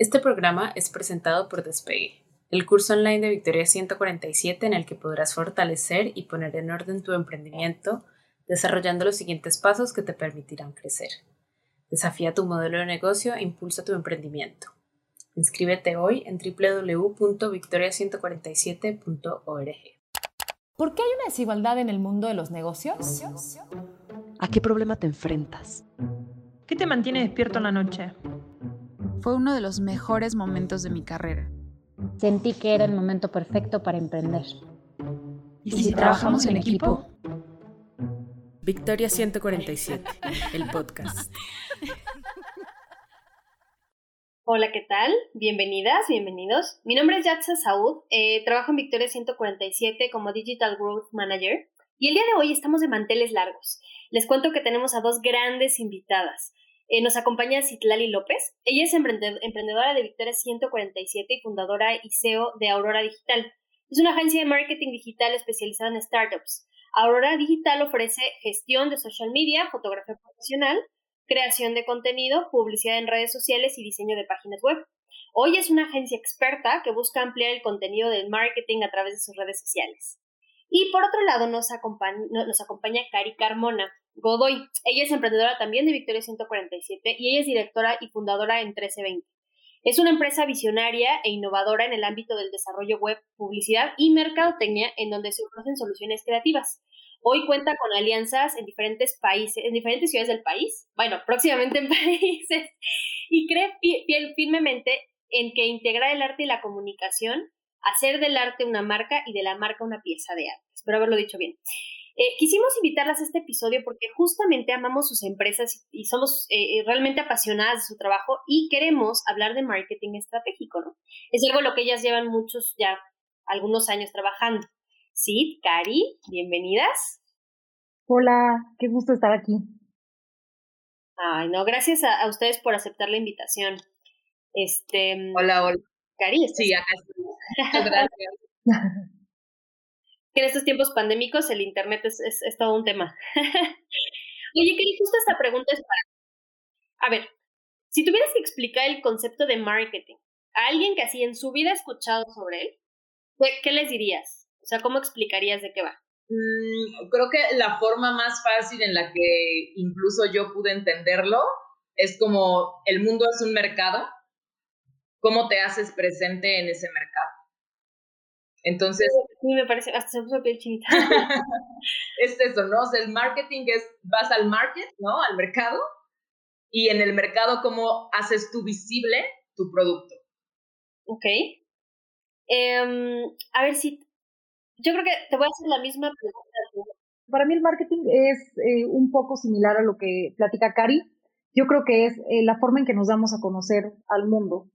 Este programa es presentado por Despegue, el curso online de Victoria 147 en el que podrás fortalecer y poner en orden tu emprendimiento desarrollando los siguientes pasos que te permitirán crecer. Desafía tu modelo de negocio e impulsa tu emprendimiento. Inscríbete hoy en www.victoria147.org. ¿Por qué hay una desigualdad en el mundo de los negocios? ¿A qué problema te enfrentas? ¿Qué te mantiene despierto en la noche? Fue uno de los mejores momentos de mi carrera. Sentí que era el momento perfecto para emprender. ¿Y si, trabajamos en equipo? Victoria 147, el podcast. Hola, ¿qué tal? Bienvenidas, bienvenidos. Mi nombre es Yatza Saud, eh, trabajo en Victoria 147 como Digital Growth Manager y el día de hoy estamos de manteles largos. Les cuento que tenemos a dos grandes invitadas. Eh, nos acompaña Citlali López. Ella es emprendedora de Victoria 147 y fundadora y CEO de Aurora Digital. Es una agencia de marketing digital especializada en startups. Aurora Digital ofrece gestión de social media, fotografía profesional, creación de contenido, publicidad en redes sociales y diseño de páginas web. Hoy es una agencia experta que busca ampliar el contenido del marketing a través de sus redes sociales. Y por otro lado nos acompaña, nos acompaña Cari Carmona Godoy. Ella es emprendedora también de Victoria 147 y ella es directora y fundadora en 1320. Es una empresa visionaria e innovadora en el ámbito del desarrollo web, publicidad y mercadotecnia en donde se ofrecen soluciones creativas. Hoy cuenta con alianzas en diferentes países, en diferentes ciudades del país, bueno, próximamente en países, y cree firmemente en que integrar el arte y la comunicación, hacer del arte una marca y de la marca una pieza de arte. Espero haberlo dicho bien. Eh, quisimos invitarlas a este episodio porque justamente amamos sus empresas y, somos eh, eh, realmente apasionadas de su trabajo y queremos hablar de marketing estratégico, ¿no? Es algo lo que ellas llevan muchos, ya algunos años trabajando. Sí, Cari, bienvenidas. Hola, qué gusto estar aquí. Ay, no, gracias a, ustedes por aceptar la invitación. Este. Hola, hola. Cari, Sí, acá estoy. Muchas gracias. que en estos tiempos pandémicos el Internet es, es, todo un tema. Oye, Keri, justo esta pregunta es para... A ver, si tuvieras que explicar el concepto de marketing a alguien que así en su vida ha escuchado sobre él, ¿qué, les dirías? O sea, ¿cómo explicarías de qué va? Mm, creo que la forma más fácil en la que incluso yo pude entenderlo es como el mundo es un mercado, ¿cómo te haces presente en ese mercado? Entonces. Sí, me parece, hasta se puso piel chinita. es eso, ¿no? O sea, el marketing es, vas al market, ¿no? Al mercado, y en el mercado, ¿cómo haces tú visible tu producto? Ok. Em, a ver si. Yo creo que te voy a hacer la misma pregunta. Para mí el marketing es eh, un poco similar a lo que platica Cari. Yo creo que es eh, la forma en que nos damos a conocer al mundo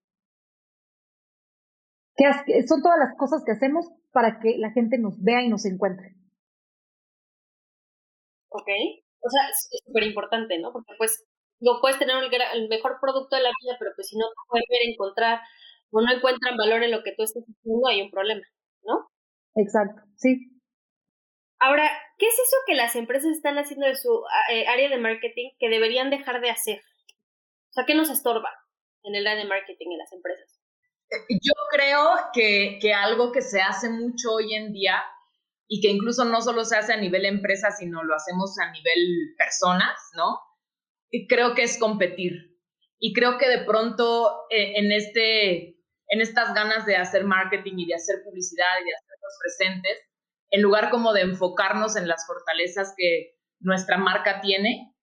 que son todas las cosas que hacemos para que la gente nos vea y nos encuentre. Ok. O sea, es súper importante, ¿no? Porque pues no puedes tener el, mejor producto de la vida, pero pues si no puedes ver, encontrar o no encuentran valor en lo que tú estás haciendo, hay un problema, ¿no? Exacto, sí. Ahora, ¿qué es eso que las empresas están haciendo de su eh, área de marketing que deberían dejar de hacer? O sea, ¿qué nos estorba en el área de marketing en las empresas? Yo creo que, que algo que se hace mucho hoy en día y que incluso no solo se hace a nivel empresa, sino lo hacemos a nivel personas, ¿no? Y creo que es competir. Y creo que de pronto eh, en, este, en estas ganas de hacer marketing y de hacer publicidad y de hacernos presentes, en lugar como de enfocarnos en las fortalezas que nuestra marca tiene,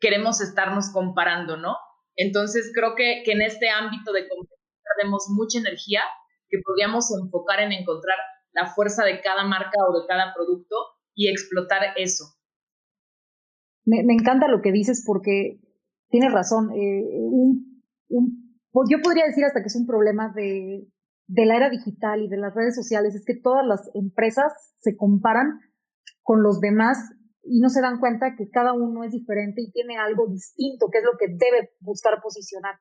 queremos estarnos comparando, ¿no? Entonces creo que, que en este ámbito de competir perdemos mucha energía que podríamos enfocar en encontrar la fuerza de cada marca o de cada producto y explotar eso. Me, encanta lo que dices porque tienes razón. Eh, un, yo podría decir hasta que es un problema de, de la era digital y de las redes sociales, es que todas las empresas se comparan con los demás y no se dan cuenta que cada uno es diferente y tiene algo distinto, que es lo que debe buscar posicionar.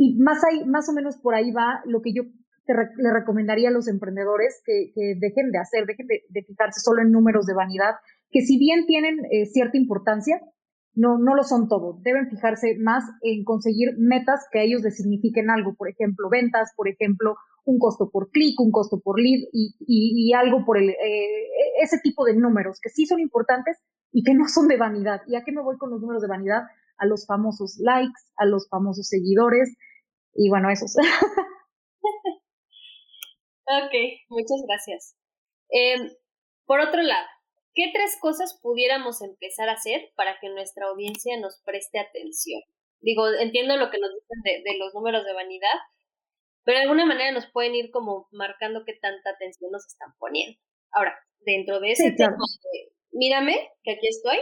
Y más, ahí, más o menos por ahí va lo que yo le recomendaría a los emprendedores que, dejen de hacer, dejen de, fijarse solo en números de vanidad, que si bien tienen eh, cierta importancia, no, no lo son todo. Deben fijarse más en conseguir metas que a ellos les signifiquen algo, por ejemplo, ventas, por ejemplo, un costo por clic, un costo por lead y, y, algo por el, eh, ese tipo de números que sí son importantes y que no son de vanidad. ¿Y a qué me voy con los números de vanidad? A los famosos likes, a los famosos seguidores y bueno, esos. ok, muchas gracias. Em, por otro lado, ¿qué tres cosas pudiéramos empezar a hacer para que nuestra audiencia nos preste atención? Digo, entiendo lo que nos dicen de, los números de vanidad, pero de alguna manera nos pueden ir como marcando qué tanta atención nos están poniendo. Ahora, dentro de ese tema mírame, que aquí estoy,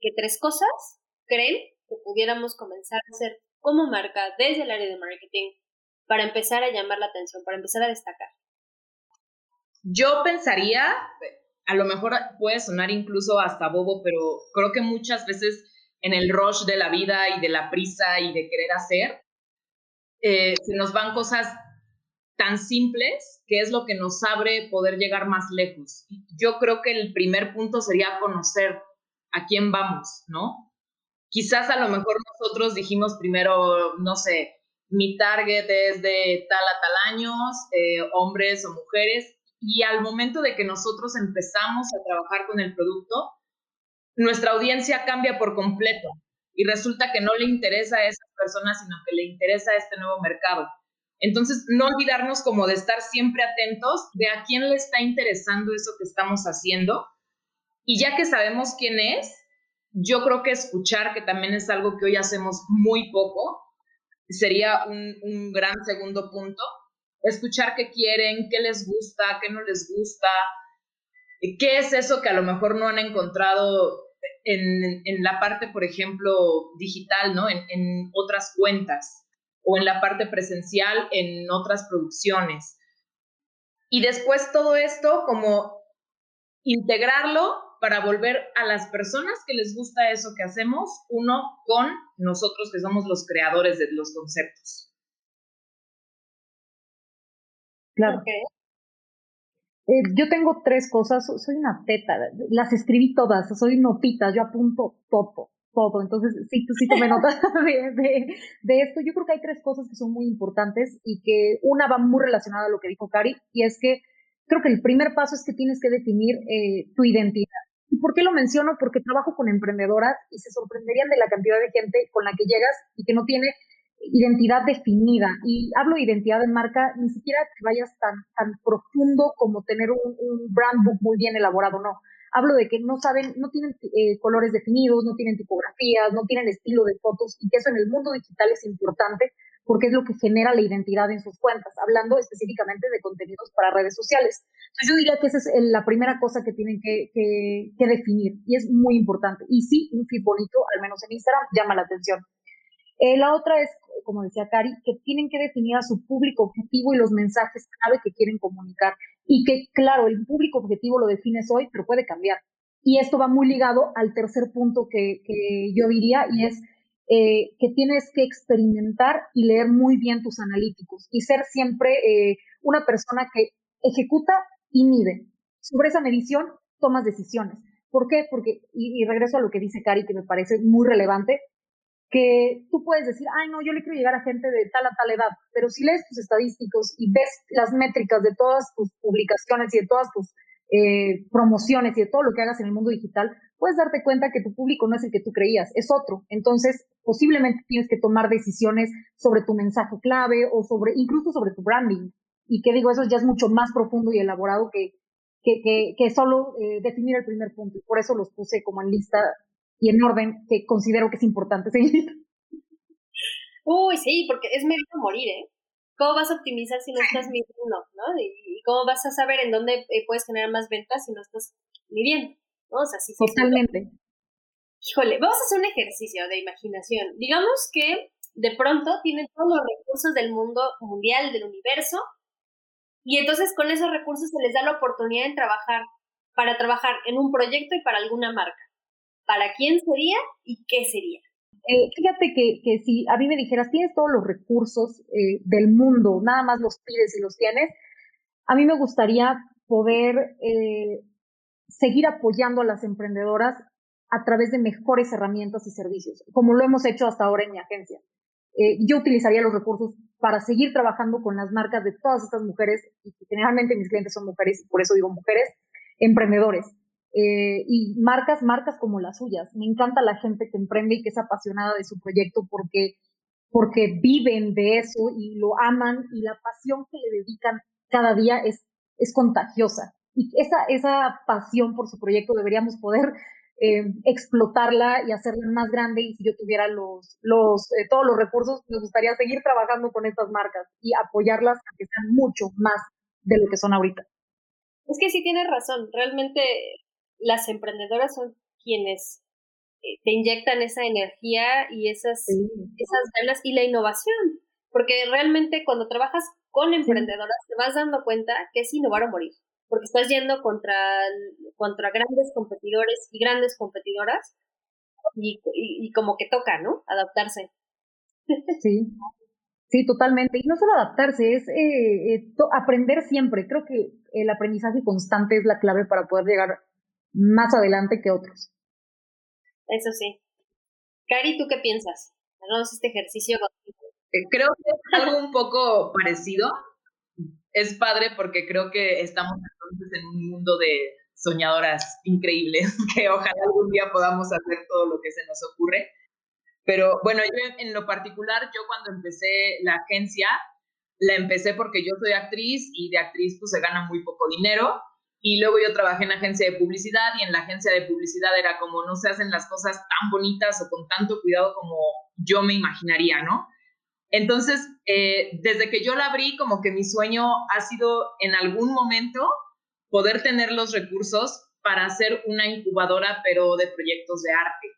¿qué tres cosas creen que pudiéramos comenzar a hacer como marca desde el área de marketing para empezar a llamar la atención, para empezar a destacar? Yo pensaría, a lo mejor puede sonar incluso hasta bobo, pero creo que muchas veces en el rush de la vida y de la prisa y de querer hacer, eh, se nos van cosas tan simples que es lo que nos abre poder llegar más lejos. Yo creo que el primer punto sería conocer a quién vamos, ¿no? Quizás a lo mejor nosotros dijimos primero, no sé, mi target es de tal a tal años, eh, hombres o mujeres, y al momento de que nosotros empezamos a trabajar con el producto, nuestra audiencia cambia por completo y resulta que no le interesa a esas personas, sino que le interesa a este nuevo mercado. Entonces, no olvidarnos como de estar siempre atentos de a quién le está interesando eso que estamos haciendo. Y ya que sabemos quién es, yo creo que escuchar, que también es algo que hoy hacemos muy poco, sería un, un gran segundo punto escuchar qué quieren, qué les gusta, qué no les gusta, qué es eso que a lo mejor no han encontrado en, en la parte, por ejemplo, digital, ¿no? En, en, otras cuentas o en la parte presencial en otras producciones. Y después todo esto como integrarlo para volver a las personas que les gusta eso que hacemos, uno con nosotros que somos los creadores de los conceptos. Claro. Eh, yo tengo tres cosas, soy una teta, las escribí todas, soy notitas, yo apunto todo, todo. Entonces, sí, tú sí tomé nota de, de, esto. Yo creo que hay tres cosas que son muy importantes y que una va muy relacionada a lo que dijo Cari, y es que creo que el primer paso es que tienes que definir eh, tu identidad. ¿Y por qué lo menciono? Porque trabajo con emprendedoras y se sorprenderían de la cantidad de gente con la que llegas y que no tiene identidad definida. Y hablo de identidad de marca, ni siquiera te vayas tan, tan profundo como tener un, brand book muy bien elaborado, no. Hablo de que no saben, no tienen eh, colores definidos, no tienen tipografías, no tienen estilo de fotos y que eso en el mundo digital es importante porque es lo que genera la identidad en sus cuentas, hablando específicamente de contenidos para redes sociales. Entonces yo diría que esa es la primera cosa que tienen que, que, que definir y es muy importante. Y sí, un feed bonito, al menos en Instagram, llama la atención. Eh, la otra es, como decía Cari, que tienen que definir a su público objetivo y los mensajes clave que quieren comunicar. Y que, claro, el público objetivo lo defines hoy, pero puede cambiar. Y esto va muy ligado al tercer punto que, que yo diría, y es eh, que tienes que experimentar y leer muy bien tus analíticos y ser siempre eh, una persona que ejecuta y mide. Sobre esa medición tomas decisiones. ¿Por qué? Porque, y, y regreso a lo que dice Cari, que me parece muy relevante, que tú puedes decir, ay, no, yo le quiero llegar a gente de tal a tal edad, pero si lees tus estadísticos y ves las métricas de todas tus publicaciones y de todas tus eh, promociones y de todo lo que hagas en el mundo digital, puedes darte cuenta que tu público no es el que tú creías, es otro. Entonces, posiblemente tienes que tomar decisiones sobre tu mensaje clave o sobre, incluso sobre tu branding. Y que digo, eso ya es mucho más profundo y elaborado que, que, solo eh, definir el primer punto. Y por eso los puse como en lista y en orden que considero que es importante seguir. Uy, sí, porque es medio morir, ¿eh? ¿Cómo vas a optimizar si no estás midiendo, no? Y, cómo vas a saber en dónde eh, puedes generar más ventas si no estás midiendo, ¿no? O sea, sí, Totalmente. Híjole, vamos a hacer un ejercicio de imaginación. Digamos que de pronto tienen todos los recursos del mundo mundial, del universo, y entonces con esos recursos se les da la oportunidad de trabajar, para trabajar en un proyecto y para alguna marca para quién sería y qué sería. Eh, fíjate que, que, si a mí me dijeras, tienes todos los recursos eh, del mundo, nada más los pides y los tienes, a mí me gustaría poder eh, seguir apoyando a las emprendedoras a través de mejores herramientas y servicios, como lo hemos hecho hasta ahora en mi agencia. Eh, yo utilizaría los recursos para seguir trabajando con las marcas de todas estas mujeres, y generalmente mis clientes son mujeres, y por eso digo mujeres, emprendedores. Eh, y marcas, marcas como las suyas. Me encanta la gente que emprende y que es apasionada de su proyecto porque, porque viven de eso y lo aman y la pasión que le dedican cada día es, es contagiosa. Y esa, esa pasión por su proyecto deberíamos poder eh, explotarla y hacerla más grande y si yo tuviera los, los, eh, todos los recursos, me gustaría seguir trabajando con estas marcas y apoyarlas a que sean mucho más de lo que son ahorita. Es que sí tienes razón, realmente las emprendedoras son quienes eh, te inyectan esa energía y esas, esas ganas y la innovación, porque realmente cuando trabajas con emprendedoras te vas dando cuenta que es innovar o morir porque estás yendo contra, contra grandes competidores y grandes competidoras y, y, como que toca, ¿no? Adaptarse. Sí, sí, totalmente. Y no solo adaptarse, es eh, eh aprender siempre. Creo que el aprendizaje constante es la clave para poder llegar más adelante que otros. Eso sí. Cari, ¿tú qué piensas? Hagamos este ejercicio. Eh, creo que es algo un poco parecido es padre porque creo que estamos entonces en un mundo de soñadoras increíbles, que ojalá algún día podamos hacer todo lo que se nos ocurre. Pero bueno, yo en lo particular, yo cuando empecé la agencia, la empecé porque yo soy actriz y de actriz pues se gana muy poco dinero. Y luego yo trabajé en agencia de publicidad y en la agencia de publicidad era como no se hacen las cosas tan bonitas o con tanto cuidado como yo me imaginaría, ¿no? Entonces, eh, desde que yo la abrí, como que mi sueño ha sido en algún momento poder tener los recursos para hacer una incubadora, pero de proyectos de arte.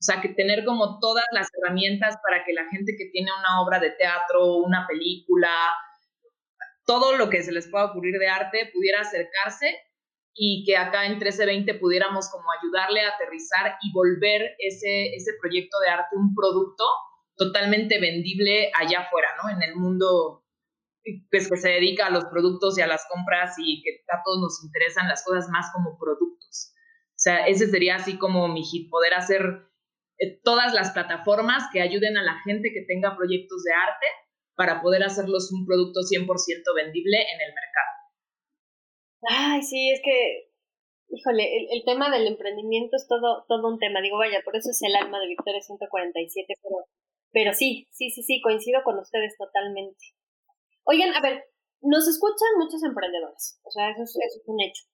O sea, que tener como todas las herramientas para que la gente que tiene una obra de teatro, una película, todo lo que se les pueda ocurrir de arte pudiera acercarse y que acá en 1320 pudiéramos como ayudarle a aterrizar y volver ese, ese proyecto de arte un producto totalmente vendible allá afuera, ¿no? En el mundo pues, que se dedica a los productos y a las compras y que a todos nos interesan las cosas más como productos. O sea, ese sería así como mi hit, poder hacer eh, todas las plataformas que ayuden a la gente que tenga proyectos de arte para poder hacerlos un producto 100% vendible en el mercado. Ay, sí, es que, híjole, el, el, tema del emprendimiento es todo, todo un tema. Digo, vaya, por eso es el alma de Victoria 147, pero pero sí, sí, sí, sí, coincido con ustedes totalmente. Oigan, a ver, nos escuchan muchos emprendedores, o sea, eso es, un hecho.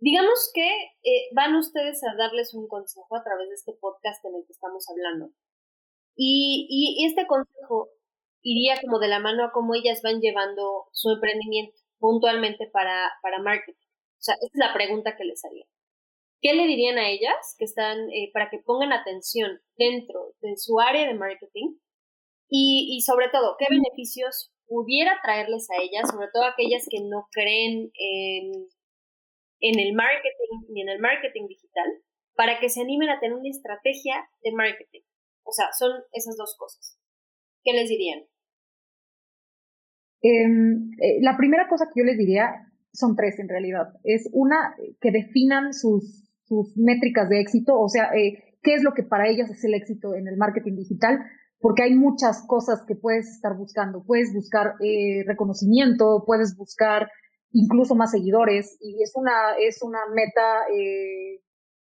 Digamos que eh, van ustedes a darles un consejo a través de este podcast en el que estamos hablando. Y, y, este consejo iría como de la mano a cómo ellas van llevando su emprendimiento puntualmente para, para marketing. O sea, esta es la pregunta que les haría. ¿Qué le dirían a ellas que están eh, para que pongan atención dentro de su área de marketing? Y, y, sobre todo, ¿qué beneficios pudiera traerles a ellas, sobre todo aquellas que no creen en, en el marketing ni en el marketing digital, para que se animen a tener una estrategia de marketing? O sea, son esas dos cosas. ¿Qué les dirían? Em, eh, la primera cosa que yo les diría son tres en realidad. Es una, que definan sus sus métricas de éxito, o sea, eh, qué es lo que para ellas es el éxito en el marketing digital, porque hay muchas cosas que puedes estar buscando. Puedes buscar eh, reconocimiento, puedes buscar incluso más seguidores, y es una, es una meta eh,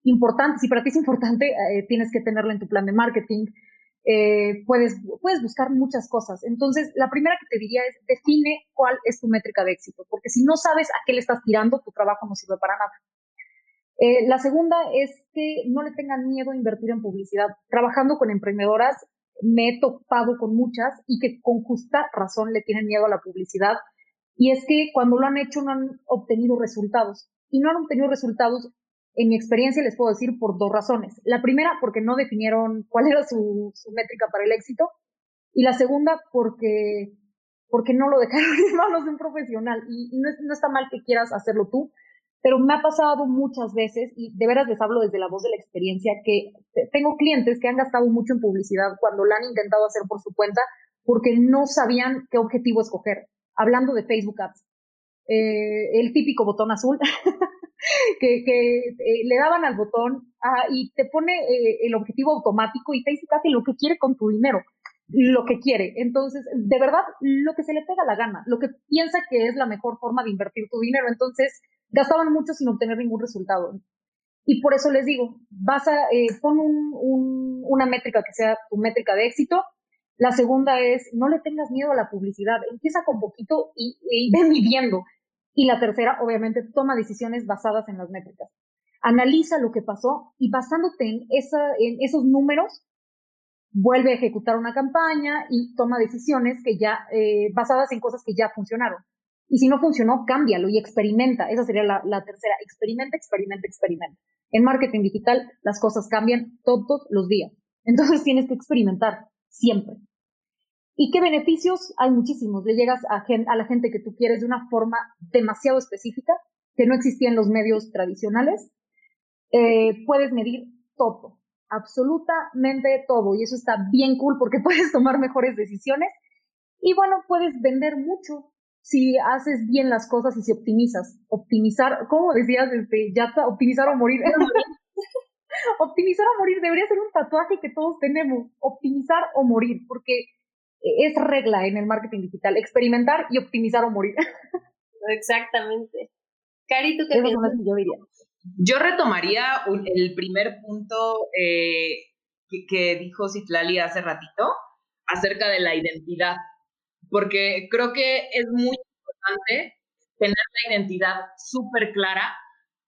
importante. Si para ti es importante, eh, tienes que tenerla en tu plan de marketing. Eh, puedes, puedes buscar muchas cosas. Entonces, la primera que te diría es define cuál es tu métrica de éxito, porque si no sabes a qué le estás tirando, tu trabajo no sirve para nada. Eh, la segunda es que no le tengan miedo a invertir en publicidad. Trabajando con emprendedoras, me he topado con muchas y que con justa razón le tienen miedo a la publicidad. Y es que cuando lo han hecho no han obtenido resultados. Y no han obtenido resultados, en mi experiencia les puedo decir, por dos razones. La primera, porque no definieron cuál era su, métrica para el éxito. Y la segunda, porque, porque no lo dejaron en manos de un profesional. Y, no, no está mal que quieras hacerlo tú, pero me ha pasado muchas veces, y de veras les hablo desde la voz de la experiencia, que tengo clientes que han gastado mucho en publicidad cuando la han intentado hacer por su cuenta porque no sabían qué objetivo escoger. Hablando de Facebook Ads, eh, el típico botón azul, que, eh, le daban al botón ah, y te pone eh, el objetivo automático y te dice casi lo que quiere con tu dinero, lo que quiere. Entonces, de verdad, lo que se le pega la gana, lo que piensa que es la mejor forma de invertir tu dinero. Entonces, gastaban mucho sin obtener ningún resultado. Y por eso les digo, vas a, eh, pon una métrica que sea tu métrica de éxito. La segunda es, no le tengas miedo a la publicidad. Empieza con poquito y, y ve midiendo. Y la tercera, obviamente, toma decisiones basadas en las métricas. Analiza lo que pasó y basándote en, esos números, vuelve a ejecutar una campaña y toma decisiones que ya, eh, basadas en cosas que ya funcionaron. Y si no funcionó, cámbialo y experimenta. Esa sería la tercera. Experimenta, experimenta, experimenta. En marketing digital las cosas cambian todos los días. Entonces tienes que experimentar siempre. ¿Y qué beneficios? Hay muchísimos. Le llegas a, a, la gente que tú quieres de una forma demasiado específica, que no existía en los medios tradicionales. Eh, puedes medir todo, absolutamente todo. Y eso está bien cool porque puedes tomar mejores decisiones. Y bueno, puedes vender mucho si haces bien las cosas y si optimizas. Optimizar, ¿cómo decías? Este, ya está, optimizar o morir. optimizar o morir debería ser un tatuaje que todos tenemos. Optimizar o morir, porque es regla en el marketing digital. Experimentar y optimizar o morir. Exactamente. Cari, ¿tú qué piensas? Yo, diría. yo retomaría el primer punto eh, que, que dijo Citlali hace ratito acerca de la identidad porque creo que es muy importante tener la identidad súper clara,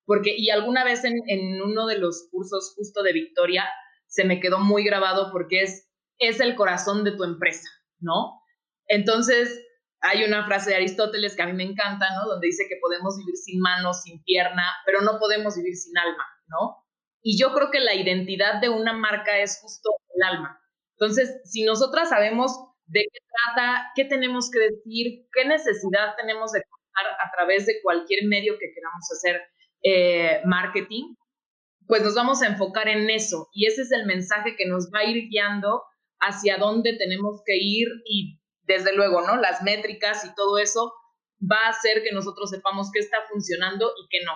porque, y alguna vez en, en, uno de los cursos justo de Victoria, se me quedó muy grabado porque es, es el corazón de tu empresa, ¿no? Entonces, hay una frase de Aristóteles que a mí me encanta, ¿no? Donde dice que podemos vivir sin manos, sin pierna, pero no podemos vivir sin alma, ¿no? Y yo creo que la identidad de una marca es justo el alma. Entonces, si nosotras sabemos de qué trata, qué tenemos que decir, qué necesidad tenemos de contar a través de cualquier medio que queramos hacer eh, marketing, pues nos vamos a enfocar en eso. Y ese es el mensaje que nos va a ir guiando hacia dónde tenemos que ir y desde luego, ¿no? Las métricas y todo eso va a hacer que nosotros sepamos qué está funcionando y qué no.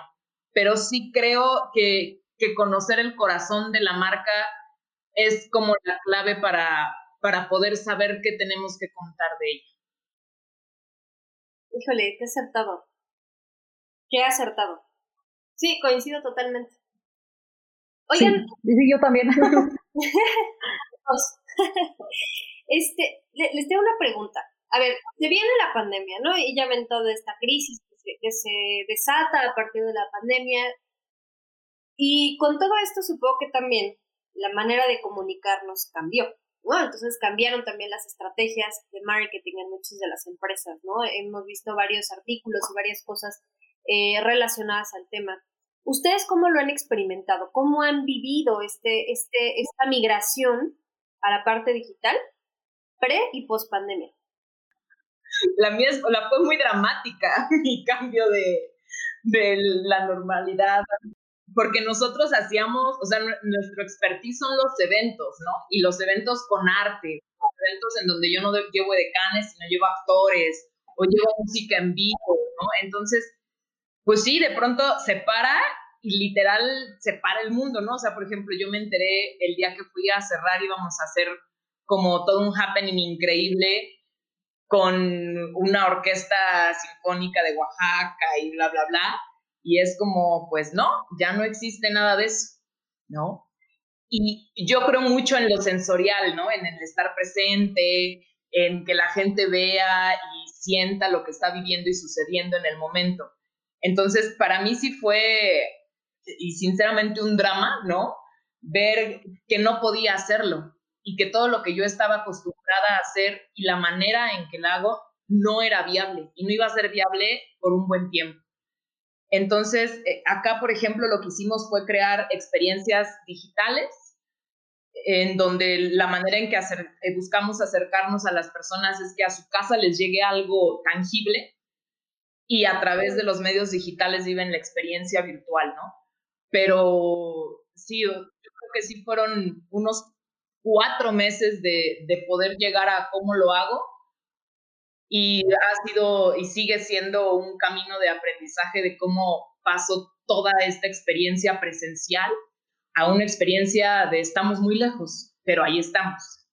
Pero sí creo que, que conocer el corazón de la marca es como la clave para, para poder saber qué tenemos que contar de ella. Híjole, qué acertado. Qué acertado. Sí, coincido totalmente. Oigan. Sí, yo también. este, les tengo una pregunta. A ver, se viene la pandemia, ¿no? Y ya ven toda esta crisis que se, que se desata a partir de la pandemia. Y con todo esto supongo que también la manera de comunicarnos cambió. Entonces cambiaron también las estrategias de marketing en muchas de las empresas, ¿no? Hemos visto varios artículos y varias cosas eh, relacionadas al tema. ¿Ustedes cómo lo han experimentado? ¿Cómo han vivido este, este, esta migración a la parte digital pre y post pandemia? La mía fue muy dramática, mi cambio de, de la normalidad porque nosotros hacíamos, o sea, nuestro expertise son los eventos, ¿no? Y los eventos con arte, eventos en donde yo no llevo decanes, sino llevo actores o llevo música en vivo, ¿no? Entonces, pues sí, de pronto se para y literal se para el mundo, ¿no? O sea, por ejemplo, yo me enteré el día que fui a cerrar íbamos a hacer como todo un happening increíble con una orquesta sinfónica de Oaxaca y bla, bla, bla y es como, pues no, ya no existe nada de eso, ¿no? Y yo creo mucho en lo sensorial, ¿no? En el estar presente, en que la gente vea y sienta lo que está viviendo y sucediendo en el momento. Entonces, para mí sí fue, y sinceramente, un drama, ¿no? Ver que no podía hacerlo y que todo lo que yo estaba acostumbrada a hacer y la manera en que lo hago no era viable y no iba a ser viable por un buen tiempo. Entonces, eh, acá, por ejemplo, lo que hicimos fue crear experiencias digitales en donde la manera en que eh, buscamos acercarnos a las personas es que a su casa les llegue algo tangible y a través de los medios digitales viven la experiencia virtual, ¿no? Pero sí, yo creo que sí fueron unos cuatro meses de, de poder llegar a cómo lo hago y ha sido y sigue siendo un camino de aprendizaje de cómo paso toda esta experiencia presencial a una experiencia de estamos muy lejos, pero ahí estamos.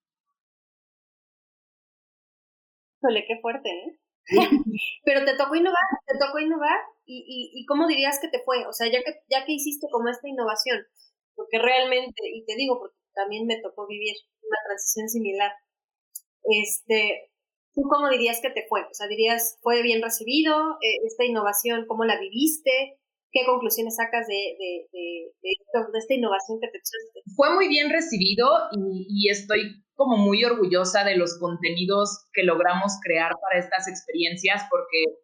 Híjole, qué fuerte, ¿eh? pero te tocó innovar, te tocó innovar y, y, y, cómo dirías que te fue, o sea, ya que, ya que hiciste como esta innovación, porque realmente, y te digo, porque también me tocó vivir una transición similar, este, ¿tú cómo dirías que te fue? O sea, dirías, ¿fue bien recibido eh, esta innovación? ¿Cómo la viviste? ¿Qué conclusiones sacas de, de, de, de esta innovación que te echaste? Fue muy bien recibido y, y, estoy como muy orgullosa de los contenidos que logramos crear para estas experiencias porque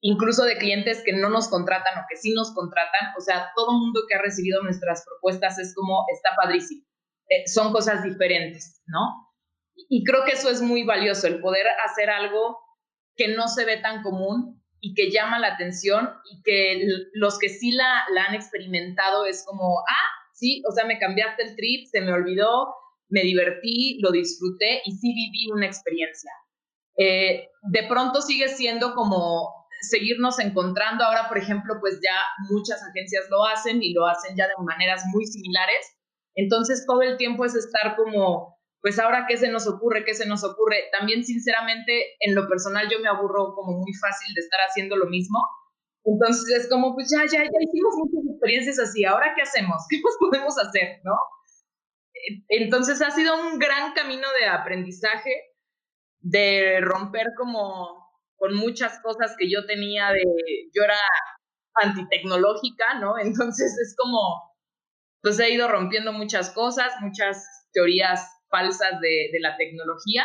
incluso de clientes que no nos contratan o que sí nos contratan, o sea, todo mundo que ha recibido nuestras propuestas es como, está padrísimo. Eh, son cosas diferentes, ¿no? Y creo que eso es muy valioso, el poder hacer algo que no se ve tan común y que llama la atención y que los que sí la, la han experimentado es como, ah, sí, o sea, me cambiaste el trip, se me olvidó, me divertí, lo disfruté y sí viví una experiencia. Eh, de pronto sigue siendo como seguirnos encontrando. Ahora, por ejemplo, pues ya muchas agencias lo hacen y lo hacen ya de maneras muy similares. Entonces, todo el tiempo es estar como pues ahora qué se nos ocurre, qué se nos ocurre. También sinceramente en lo personal yo me aburro como muy fácil de estar haciendo lo mismo. Entonces es como, pues ya, ya, ya hicimos muchas experiencias así, ahora qué hacemos, qué más podemos hacer, ¿no? Entonces ha sido un gran camino de aprendizaje, de romper como con muchas cosas que yo tenía de, yo era antitecnológica, ¿no? Entonces es como, pues he ido rompiendo muchas cosas, muchas teorías falsas de, de, la tecnología.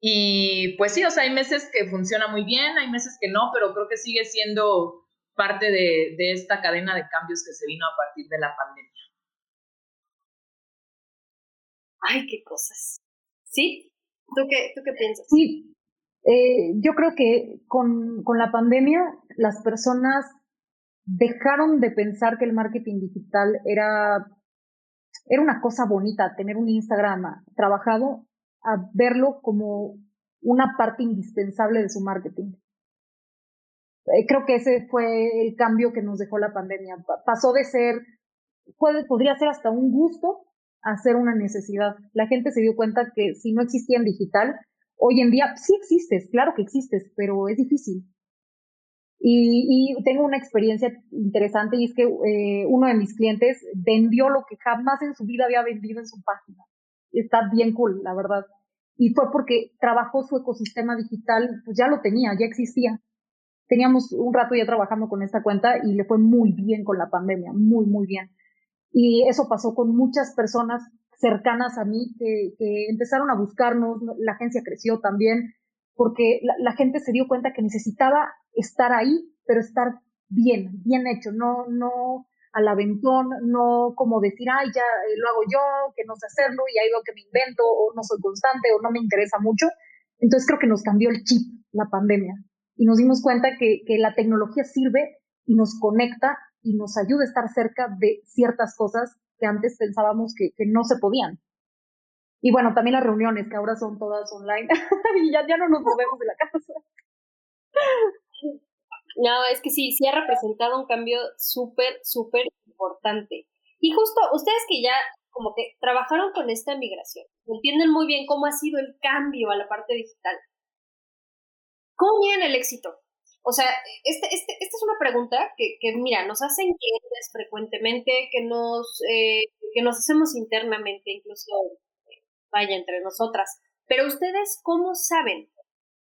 Y pues sí, o sea, hay meses que funciona muy bien, hay meses que no, pero creo que sigue siendo parte de, de esta cadena de cambios que se vino a partir de la pandemia. Ay, qué cosas. ¿Sí? ¿Tú qué, tú qué piensas? Sí, eh, yo creo que con, con la pandemia las personas dejaron de pensar que el marketing digital era era una cosa bonita tener un Instagram trabajado a verlo como una parte indispensable de su marketing. Eh, creo que ese fue el cambio que nos dejó la pandemia. Pasó de ser, puede, podría ser hasta un gusto a ser una necesidad. La gente se dio cuenta que si no existía en digital, hoy en día sí existes, claro que existes, pero es difícil. Y, tengo una experiencia interesante y es que eh, uno de mis clientes vendió lo que jamás en su vida había vendido en su página. Está bien cool, la verdad. Y fue porque trabajó su ecosistema digital, pues ya lo tenía, ya existía. Teníamos un rato ya trabajando con esta cuenta y le fue muy bien con la pandemia, muy, muy bien. Y eso pasó con muchas personas cercanas a mí que, empezaron a buscarnos, la agencia creció también, porque la, gente se dio cuenta que necesitaba estar ahí, pero estar bien, bien hecho, no, no al aventón, no como decir, ay, ya eh, lo hago yo, que no sé hacerlo y ahí veo que me invento o no soy constante o no me interesa mucho. Entonces creo que nos cambió el chip la pandemia y nos dimos cuenta que, que la tecnología sirve y nos conecta y nos ayuda a estar cerca de ciertas cosas que antes pensábamos que, que no se podían. Y bueno, también las reuniones, que ahora son todas online, y ya, ya no nos movemos de la casa. No, es que sí, sí ha representado un cambio súper, súper importante. Y justo ustedes que ya como que trabajaron con esta migración, entienden muy bien cómo ha sido el cambio a la parte digital. ¿Cómo miden el éxito? O sea, este, este, esta es una pregunta que, mira, nos hacen clientes frecuentemente, que nos, eh, que nos hacemos internamente, incluso vaya entre nosotras. Pero ustedes, ¿cómo saben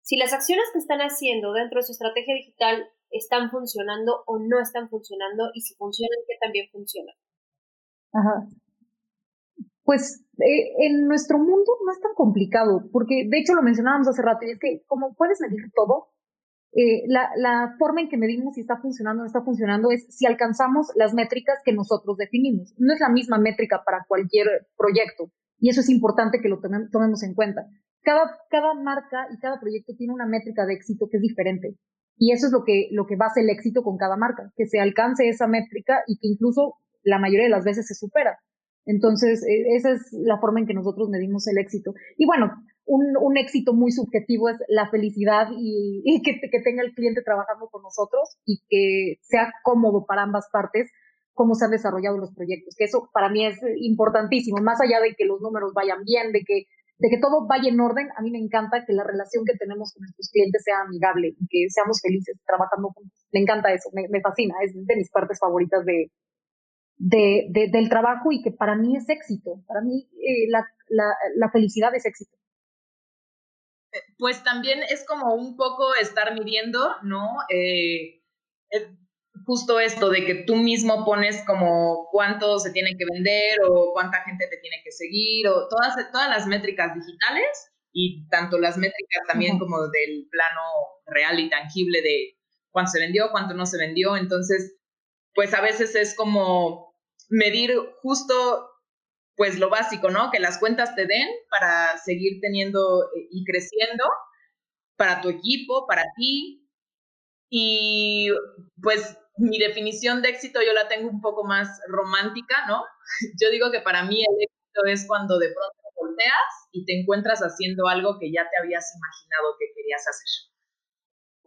si las acciones que están haciendo dentro de su estrategia digital están funcionando o no están funcionando y si funcionan, qué también funcionan? Ajá. Pues eh, en nuestro mundo no es tan complicado, porque de hecho lo mencionábamos hace rato, y es que como puedes medir todo, eh, la, la, forma en que medimos si está funcionando o no está funcionando es si alcanzamos las métricas que nosotros definimos. No es la misma métrica para cualquier proyecto. Y eso es importante que lo tomemos en cuenta. Cada, cada marca y cada proyecto tiene una métrica de éxito que es diferente. Y eso es lo que, lo que basa el éxito con cada marca, que se alcance esa métrica y que incluso la mayoría de las veces se supera. Entonces, e, esa es la forma en que nosotros medimos el éxito. Y bueno, un, un éxito muy subjetivo es la felicidad y, que, que tenga el cliente trabajando con nosotros y que sea cómodo para ambas partes cómo se han desarrollado los proyectos, que eso para mí es importantísimo, más allá de que los números vayan bien, de que, de que todo vaya en orden, a mí me encanta que la relación que tenemos con nuestros clientes sea amigable y que seamos felices trabajando juntos. Me encanta eso, me, fascina, es de mis partes favoritas de, de, de, del trabajo y que para mí es éxito, para mí eh, la, la, la felicidad es éxito pues también es como un poco estar midiendo, ¿no? Eh, eh, justo esto de que tú mismo pones como cuánto se tiene que vender o cuánta gente te tiene que seguir o todas, todas las métricas digitales y tanto las métricas también como del plano real y tangible de cuánto se vendió, cuánto no se vendió. Entonces, pues a veces es como medir justo pues lo básico, ¿no? Que las cuentas te den para seguir teniendo eh, y creciendo para tu equipo, para ti. Y pues mi definición de éxito yo la tengo un poco más romántica, ¿no? Yo digo que para mí el éxito es cuando de pronto volteas y te encuentras haciendo algo que ya te habías imaginado que querías hacer.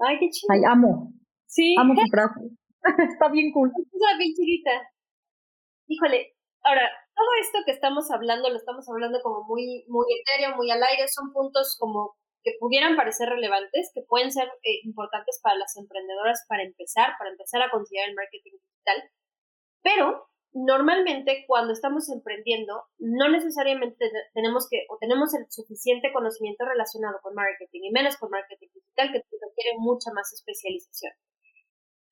Ay, qué chido. Ay, amo. Sí. Amo tu frase. Está bien cool. Está bien chidita. Híjole, ahora, todo esto que estamos hablando, lo estamos hablando como muy, muy etéreo, muy al aire, son puntos como que pudieran parecer relevantes, que pueden ser eh, importantes para las emprendedoras para empezar, para empezar a considerar el marketing digital. Pero normalmente cuando estamos emprendiendo, no necesariamente tenemos que, o tenemos el suficiente conocimiento relacionado con marketing, y menos con marketing digital, que requiere mucha más especialización.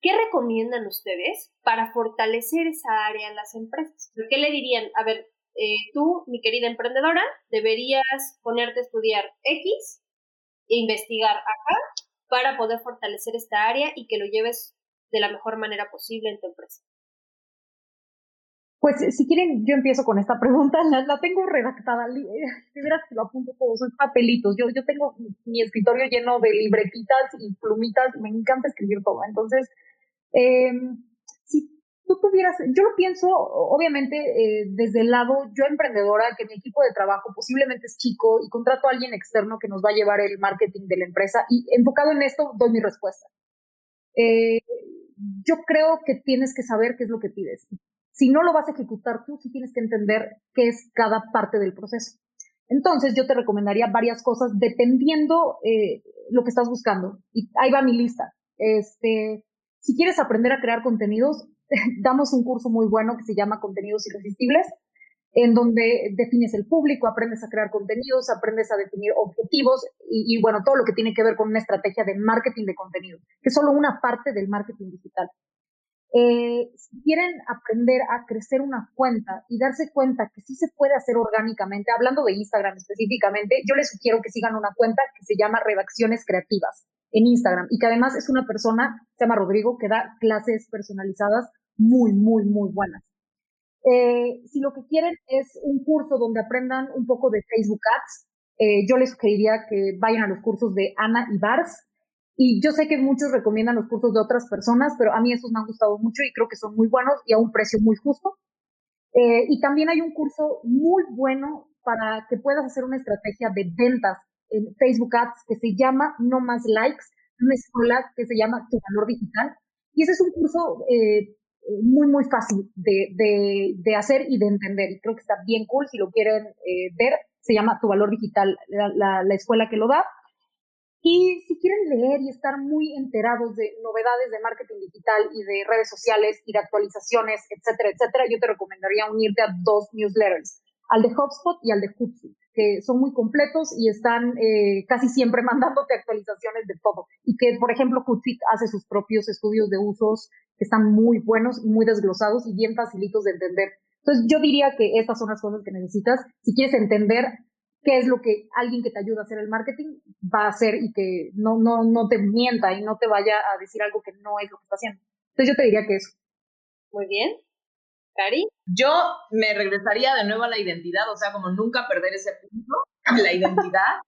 ¿Qué recomiendan ustedes para fortalecer esa área en las empresas? ¿Qué le dirían? A ver, eh, tú, mi querida emprendedora, deberías ponerte a estudiar X investigar acá para poder fortalecer esta área y que lo lleves de la mejor manera posible en tu empresa? Pues si quieren, yo empiezo con esta pregunta, la, tengo redactada, de veras que lo apunto todo, son papelitos, yo, yo tengo mi escritorio lleno de libretitas y plumitas, me encanta escribir todo, entonces, eh, si tú tuvieras, yo lo pienso, obviamente, eh, desde el lado, yo emprendedora, que mi equipo de trabajo posiblemente es chico y contrato a alguien externo que nos va a llevar el marketing de la empresa y enfocado en esto doy mi respuesta. Eh, yo creo que tienes que saber qué es lo que pides. Si no lo vas a ejecutar tú, sí tienes que entender qué es cada parte del proceso. Entonces, yo te recomendaría varias cosas dependiendo eh, lo que estás buscando. Y ahí va mi lista. Este, si quieres aprender a crear contenidos, damos un curso muy bueno que se llama Contenidos Irresistibles, en donde defines el público, aprendes a crear contenidos, aprendes a definir objetivos y, bueno, todo lo que tiene que ver con una estrategia de marketing de contenido, que es solo una parte del marketing digital. Eh, si quieren aprender a crecer una cuenta y darse cuenta que sí se puede hacer orgánicamente, hablando de Instagram específicamente, yo les sugiero que sigan una cuenta que se llama Redacciones Creativas en Instagram y que además es una persona, se llama Rodrigo, que da clases personalizadas muy, muy, muy buenas. Eh, si lo que quieren es un curso donde aprendan un poco de Facebook Ads, eh, yo les sugeriría que vayan a los cursos de Ana y Bars. Y yo sé que muchos recomiendan los cursos de otras personas, pero a mí esos me han gustado mucho y creo que son muy buenos y a un precio muy justo. Eh, y también hay un curso muy bueno para que puedas hacer una estrategia de ventas en Facebook Ads que se llama No Más Likes, una escuela que se llama Tu Valor Digital. Y ese es un curso muy, muy fácil de, de, de, hacer y de entender. Y creo que está bien cool. Si lo quieren eh, ver, se llama Tu Valor Digital, la, la, escuela que lo da. Y si quieren leer y estar muy enterados de novedades de marketing digital y de redes sociales y de actualizaciones, etcétera, etcétera, yo te recomendaría unirte a dos newsletters, al de HubSpot y al de Hootsuite que son muy completos y están eh, casi siempre mandándote actualizaciones de todo. Y que, por ejemplo, Hootsuite hace sus propios estudios de usos que están muy buenos y muy desglosados y bien facilitos de entender. Entonces, yo diría que estas son las cosas que necesitas. Si quieres entender qué es lo que alguien que te ayuda a hacer el marketing va a hacer y que no, no, no te mienta y no te vaya a decir algo que no es lo que está haciendo. Entonces, yo te diría que eso. Muy bien. Cari. Yo me regresaría de nuevo a la identidad, o sea, como nunca perder ese punto, la identidad.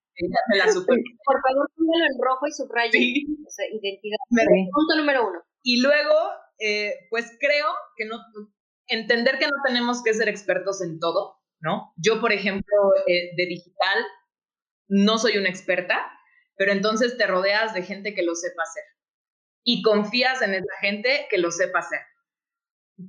me la super... Por favor, póngalo en rojo y subrayo. Sí. O sea, identidad. Punto número uno. Y luego, eh, pues creo que no, entender que no tenemos que ser expertos en todo, ¿no? Yo, por ejemplo, eh, de digital, no soy una experta, pero entonces te rodeas de gente que lo sepa hacer y confías en esa gente que lo sepa hacer.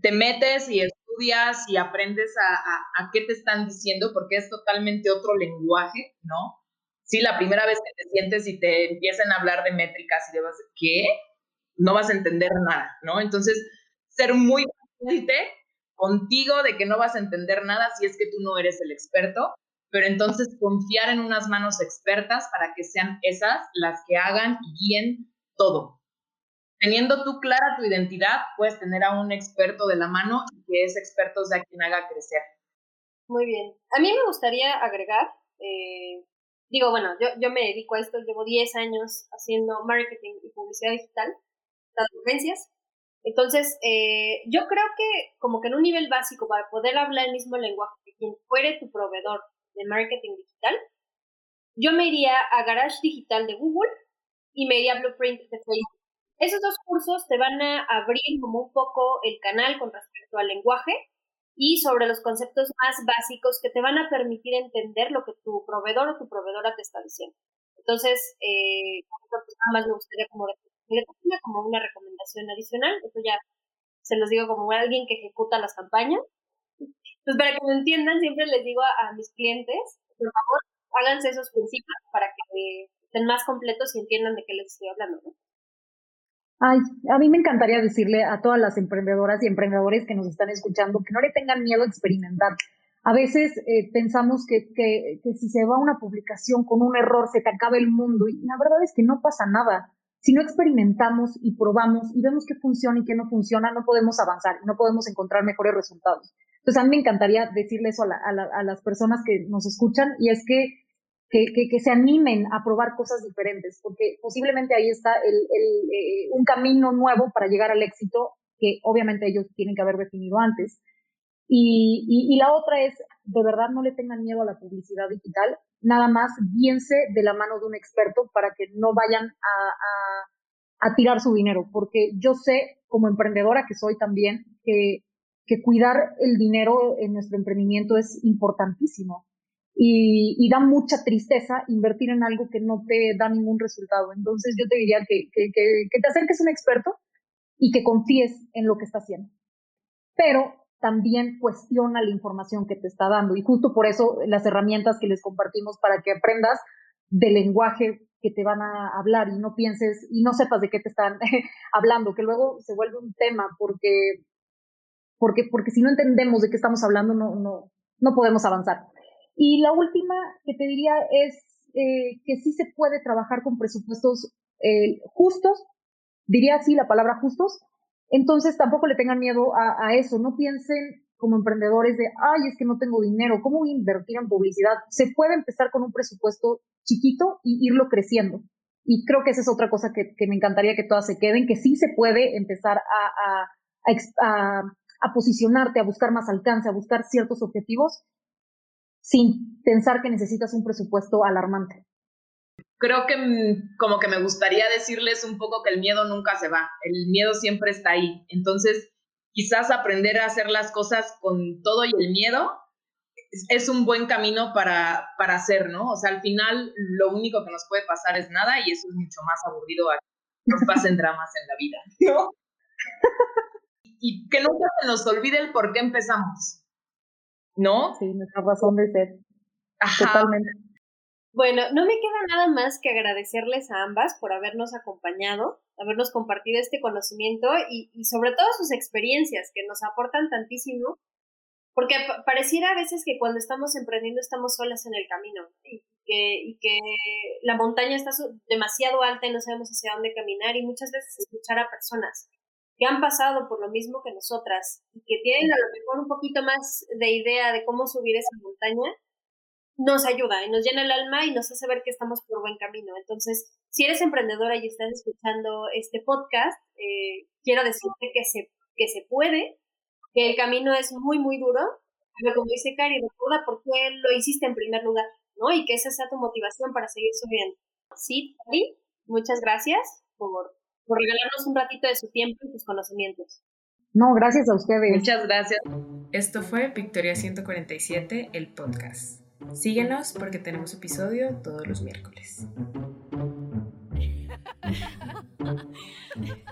Te metes y estudias y aprendes a, qué te están diciendo porque es totalmente otro lenguaje, ¿no? Sí, la primera vez que te sientes y te empiezan a hablar de métricas y de ¿qué? No vas a entender nada, ¿no? Entonces, ser muy consciente contigo de que no vas a entender nada si es que tú no eres el experto, pero entonces confiar en unas manos expertas para que sean esas las que hagan y guíen todo. Teniendo tú clara tu identidad, puedes tener a un experto de la mano y que ese experto sea quien haga crecer. Muy bien. A mí me gustaría agregar, eh, digo, bueno, yo, yo me dedico a esto, llevo 10 años haciendo marketing y publicidad digital, las agencias, entonces, eh, yo creo que como que en un nivel básico, para poder hablar el mismo lenguaje que quien fuere tu proveedor de marketing digital, yo me iría a Garage Digital de Google y me iría a Blueprint de Facebook. Esos dos cursos te van a abrir como un poco el canal con respecto al lenguaje y sobre los conceptos más básicos que te van a permitir entender lo que tu proveedor o tu proveedora te está diciendo. Entonces, eh, nada más me gustaría como una recomendación adicional. Eso ya se los digo como alguien que ejecuta las campañas. Entonces, para que me entiendan, siempre les digo a, mis clientes, por favor, háganse esos principios para que estén más completos y entiendan de qué les estoy hablando. Ay, a mí me encantaría decirle a todas las emprendedoras y emprendedores que nos están escuchando que no le tengan miedo a experimentar. A veces eh, pensamos que, que, si se va una publicación con un error se te acaba el mundo y la verdad es que no pasa nada si no experimentamos y probamos y vemos qué funciona y qué no funciona, no podemos avanzar y no podemos encontrar mejores resultados. Entonces, a mí me encantaría decirle eso a, las personas que nos escuchan y es que, que, se animen a probar cosas diferentes, porque posiblemente ahí está el, eh, un camino nuevo para llegar al éxito que obviamente ellos tienen que haber definido antes. Y, y, la otra es, de verdad, no le tengan miedo a la publicidad digital nada más guíense de la mano de un experto para que no vayan a, a, tirar su dinero, porque yo sé, como emprendedora que soy también, que, que cuidar el dinero en nuestro emprendimiento es importantísimo. Y, y, da mucha tristeza invertir en algo que no te da ningún resultado. Entonces yo te diría que, que, que, que te acerques a un experto y que confíes en lo que está haciendo. Pero también cuestiona la información que te está dando. Y justo por eso las herramientas que les compartimos para que aprendas del lenguaje que te van a hablar y no pienses y no sepas de qué te están hablando, que luego se vuelve un tema porque, porque, porque si no entendemos de qué estamos hablando no, no, no podemos avanzar. Y la última que te diría es eh, que sí se puede trabajar con presupuestos eh, justos, diría así la palabra justos, entonces tampoco le tengan miedo a, eso, no piensen como emprendedores de, ay, es que no tengo dinero, ¿cómo invertir en publicidad? Se puede empezar con un presupuesto chiquito y irlo creciendo. Y creo que esa es otra cosa que, me encantaría que todas se queden, que sí se puede empezar a, a, a, posicionarte, a buscar más alcance, a buscar ciertos objetivos sin pensar que necesitas un presupuesto alarmante creo que mm, como que me gustaría decirles un poco que el miedo nunca se va, el miedo siempre está ahí. Entonces, quizás aprender a hacer las cosas con todo y el miedo es, un buen camino para, para hacer, ¿no? O sea, al final lo único que nos puede pasar es nada y eso es mucho más aburrido a que pasen dramas en la vida, ¿no? y que nunca se nos olvide el por qué empezamos, ¿no? Sí, nuestra razón de ser. Totalmente. Bueno, no me queda nada más que agradecerles a ambas por habernos acompañado, habernos compartido este conocimiento y, y sobre todo sus experiencias que nos aportan tantísimo, porque pareciera a veces que cuando estamos emprendiendo estamos solas en el camino y que, y que la montaña está demasiado alta y no sabemos hacia dónde caminar y muchas veces escuchar a personas que han pasado por lo mismo que nosotras y que tienen a lo mejor un poquito más de idea de cómo subir esa montaña, nos ayuda y nos llena el alma y nos hace ver que estamos por buen camino. Entonces, si eres emprendedora y estás escuchando este podcast, eh, quiero decirte que se, que se puede, que el camino es muy, muy duro, pero como dice Cari, recuerda por qué lo hiciste en primer lugar, ¿no? Y que esa sea tu motivación para seguir subiendo. Sí, Cari, muchas gracias por, por regalarnos un ratito de su tiempo y tus conocimientos. No, gracias a ustedes. Muchas gracias. Esto fue Victoria 147, el podcast. Síguenos porque tenemos episodio todos los miércoles.